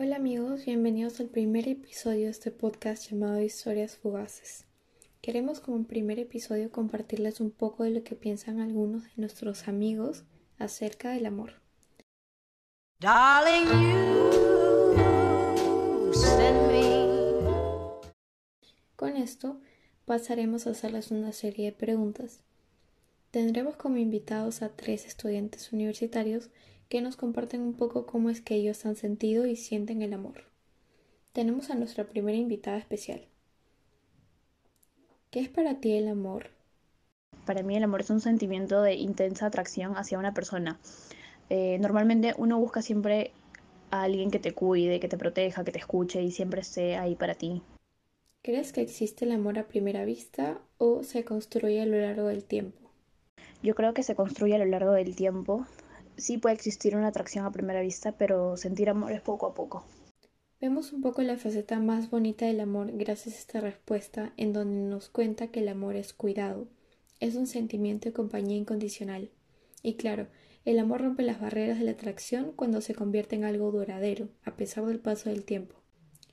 Hola amigos, bienvenidos al primer episodio de este podcast llamado Historias Fugaces. Queremos como primer episodio compartirles un poco de lo que piensan algunos de nuestros amigos acerca del amor. Con esto pasaremos a hacerles una serie de preguntas. Tendremos como invitados a tres estudiantes universitarios que nos comparten un poco cómo es que ellos han sentido y sienten el amor. Tenemos a nuestra primera invitada especial. ¿Qué es para ti el amor? Para mí el amor es un sentimiento de intensa atracción hacia una persona. Eh, normalmente uno busca siempre a alguien que te cuide, que te proteja, que te escuche y siempre esté ahí para ti. ¿Crees que existe el amor a primera vista o se construye a lo largo del tiempo? Yo creo que se construye a lo largo del tiempo sí puede existir una atracción a primera vista, pero sentir amor es poco a poco. Vemos un poco la faceta más bonita del amor gracias a esta respuesta en donde nos cuenta que el amor es cuidado, es un sentimiento de compañía incondicional. Y claro, el amor rompe las barreras de la atracción cuando se convierte en algo duradero, a pesar del paso del tiempo.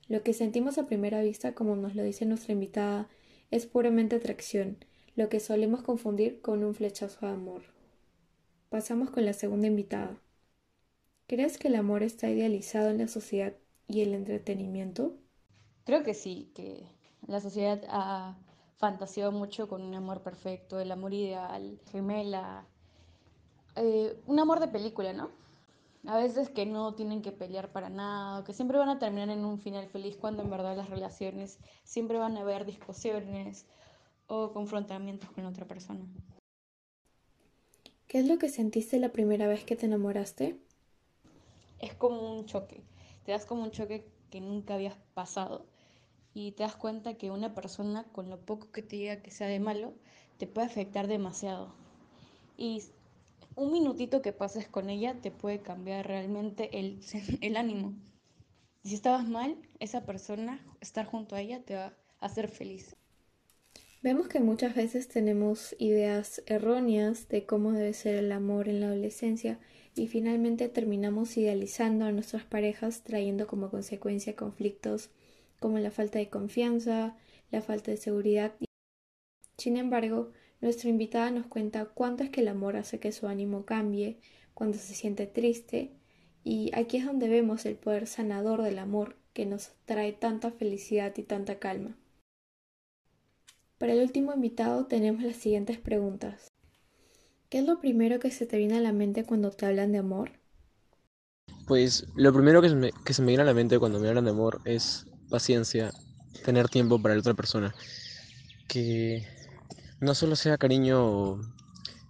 Lo que sentimos a primera vista, como nos lo dice nuestra invitada, es puramente atracción, lo que solemos confundir con un flechazo de amor. Pasamos con la segunda invitada. ¿Crees que el amor está idealizado en la sociedad y el entretenimiento? Creo que sí, que la sociedad ha fantaseado mucho con un amor perfecto, el amor ideal, gemela, eh, un amor de película, ¿no? A veces que no tienen que pelear para nada, que siempre van a terminar en un final feliz cuando en verdad las relaciones siempre van a haber discusiones o confrontamientos con otra persona. ¿Qué es lo que sentiste la primera vez que te enamoraste? Es como un choque. Te das como un choque que nunca habías pasado y te das cuenta que una persona con lo poco que te diga que sea de malo te puede afectar demasiado. Y un minutito que pases con ella te puede cambiar realmente el, el ánimo. Si estabas mal, esa persona, estar junto a ella te va a hacer feliz. Vemos que muchas veces tenemos ideas erróneas de cómo debe ser el amor en la adolescencia y finalmente terminamos idealizando a nuestras parejas trayendo como consecuencia conflictos como la falta de confianza, la falta de seguridad. Sin embargo, nuestra invitada nos cuenta cuánto es que el amor hace que su ánimo cambie cuando se siente triste y aquí es donde vemos el poder sanador del amor que nos trae tanta felicidad y tanta calma. Para el último invitado tenemos las siguientes preguntas. ¿Qué es lo primero que se te viene a la mente cuando te hablan de amor? Pues lo primero que se, me, que se me viene a la mente cuando me hablan de amor es paciencia, tener tiempo para la otra persona. Que no solo sea cariño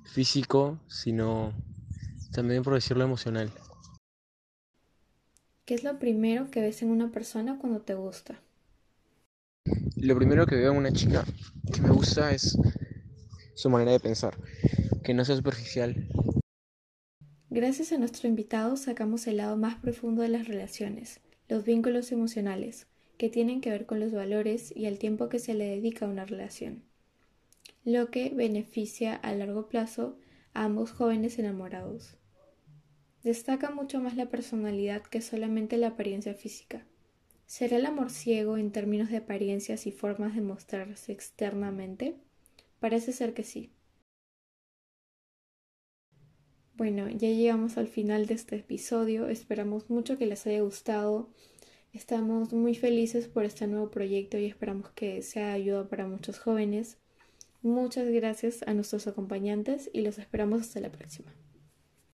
físico, sino también por decirlo emocional. ¿Qué es lo primero que ves en una persona cuando te gusta? Lo primero que veo en una chica que me gusta es su manera de pensar, que no sea superficial. Gracias a nuestro invitado sacamos el lado más profundo de las relaciones, los vínculos emocionales, que tienen que ver con los valores y el tiempo que se le dedica a una relación, lo que beneficia a largo plazo a ambos jóvenes enamorados. Destaca mucho más la personalidad que solamente la apariencia física. ¿Será el amor ciego en términos de apariencias y formas de mostrarse externamente? Parece ser que sí. Bueno, ya llegamos al final de este episodio. Esperamos mucho que les haya gustado. Estamos muy felices por este nuevo proyecto y esperamos que sea ayuda para muchos jóvenes. Muchas gracias a nuestros acompañantes y los esperamos hasta la próxima.